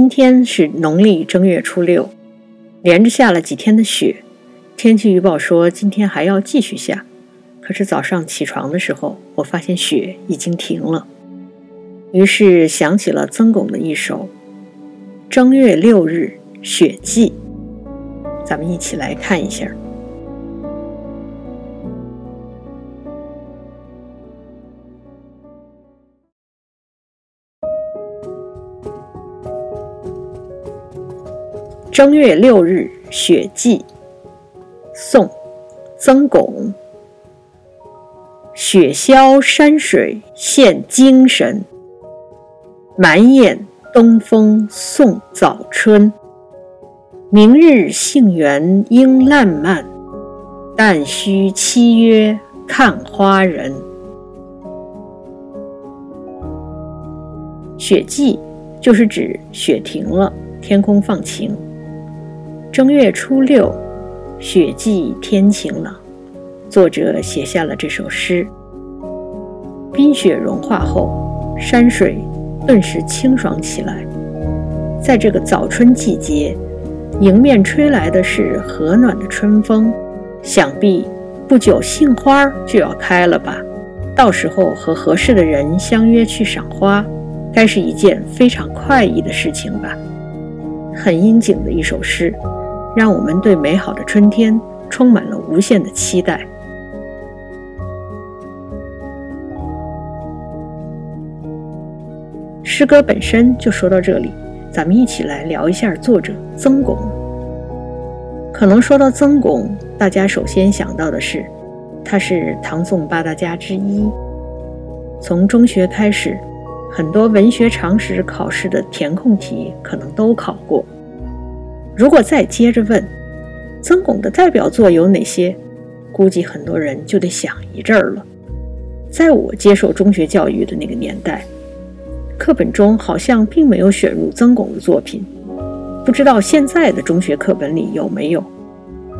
今天是农历正月初六，连着下了几天的雪。天气预报说今天还要继续下，可是早上起床的时候，我发现雪已经停了。于是想起了曾巩的一首《正月六日雪霁》，咱们一起来看一下。正月六日雪霁，宋·曾巩。雪消山水现精神，满眼东风送早春。明日杏园应烂漫，但须期约看花人。雪霁就是指雪停了，天空放晴。正月初六，雪霁天晴朗，作者写下了这首诗。冰雪融化后，山水顿时清爽起来。在这个早春季节，迎面吹来的是和暖的春风，想必不久杏花就要开了吧？到时候和合适的人相约去赏花，该是一件非常快意的事情吧？很应景的一首诗。让我们对美好的春天充满了无限的期待。诗歌本身就说到这里，咱们一起来聊一下作者曾巩。可能说到曾巩，大家首先想到的是，他是唐宋八大家之一。从中学开始，很多文学常识考试的填空题可能都考过。如果再接着问，曾巩的代表作有哪些？估计很多人就得想一阵儿了。在我接受中学教育的那个年代，课本中好像并没有选入曾巩的作品。不知道现在的中学课本里有没有？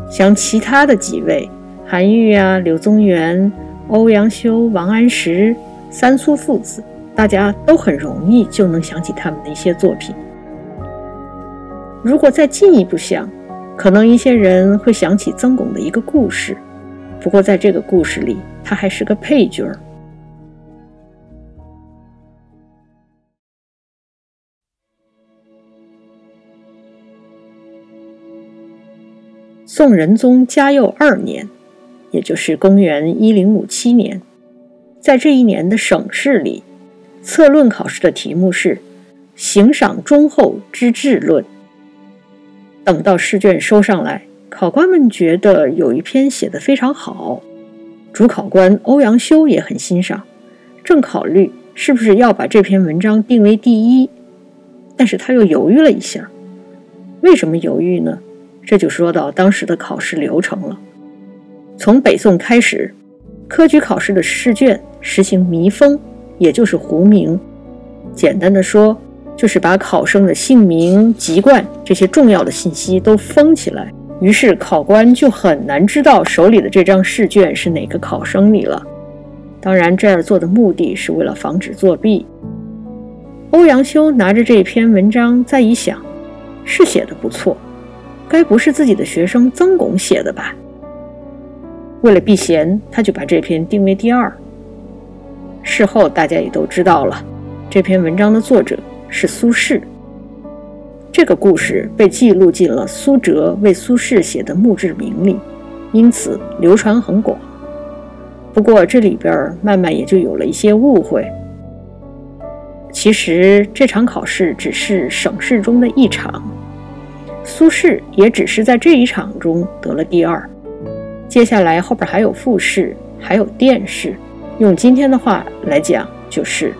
像其他的几位，韩愈啊、柳宗元、欧阳修、王安石、三苏父子，大家都很容易就能想起他们的一些作品。如果再进一步想，可能一些人会想起曾巩的一个故事，不过在这个故事里，他还是个配角儿。宋仁宗嘉佑二年，也就是公元一零五七年，在这一年的省试里，策论考试的题目是“行赏忠厚之治论”。等到试卷收上来，考官们觉得有一篇写得非常好，主考官欧阳修也很欣赏，正考虑是不是要把这篇文章定为第一，但是他又犹豫了一下。为什么犹豫呢？这就说到当时的考试流程了。从北宋开始，科举考试的试卷实行密封，也就是糊名。简单的说。就是把考生的姓名、籍贯这些重要的信息都封起来，于是考官就很难知道手里的这张试卷是哪个考生里了。当然，这样做的目的是为了防止作弊。欧阳修拿着这篇文章再一想，是写的不错，该不是自己的学生曾巩写的吧？为了避嫌，他就把这篇定为第二。事后大家也都知道了，这篇文章的作者。是苏轼。这个故事被记录进了苏辙为苏轼写的墓志铭里，因此流传很广。不过这里边慢慢也就有了一些误会。其实这场考试只是省试中的一场，苏轼也只是在这一场中得了第二。接下来后边还有复试，还有殿试。用今天的话来讲，就是。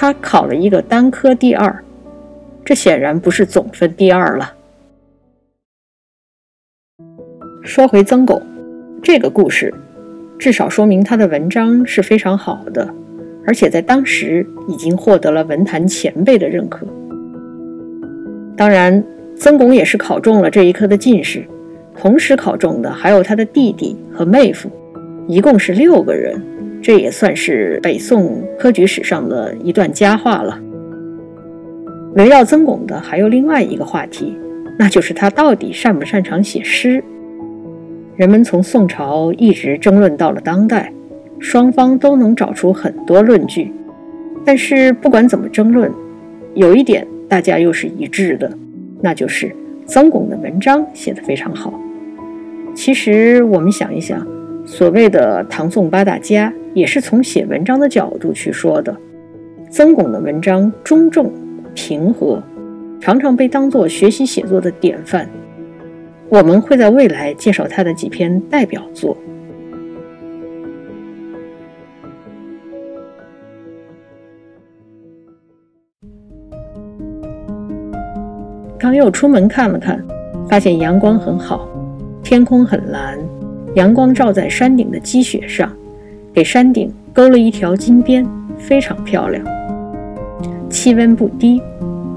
他考了一个单科第二，这显然不是总分第二了。说回曾巩，这个故事至少说明他的文章是非常好的，而且在当时已经获得了文坛前辈的认可。当然，曾巩也是考中了这一科的进士，同时考中的还有他的弟弟和妹夫，一共是六个人。这也算是北宋科举史上的一段佳话了。围绕曾巩的还有另外一个话题，那就是他到底擅不擅长写诗。人们从宋朝一直争论到了当代，双方都能找出很多论据。但是不管怎么争论，有一点大家又是一致的，那就是曾巩的文章写得非常好。其实我们想一想，所谓的唐宋八大家，也是从写文章的角度去说的。曾巩的文章中正平和，常常被当作学习写作的典范。我们会在未来介绍他的几篇代表作。刚又出门看了看，发现阳光很好，天空很蓝，阳光照在山顶的积雪上，给山顶勾了一条金边，非常漂亮。气温不低，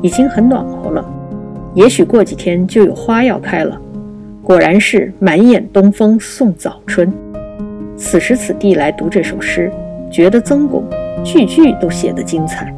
已经很暖和了，也许过几天就有花要开了。果然是满眼东风送早春。此时此地来读这首诗，觉得曾巩句句都写得精彩。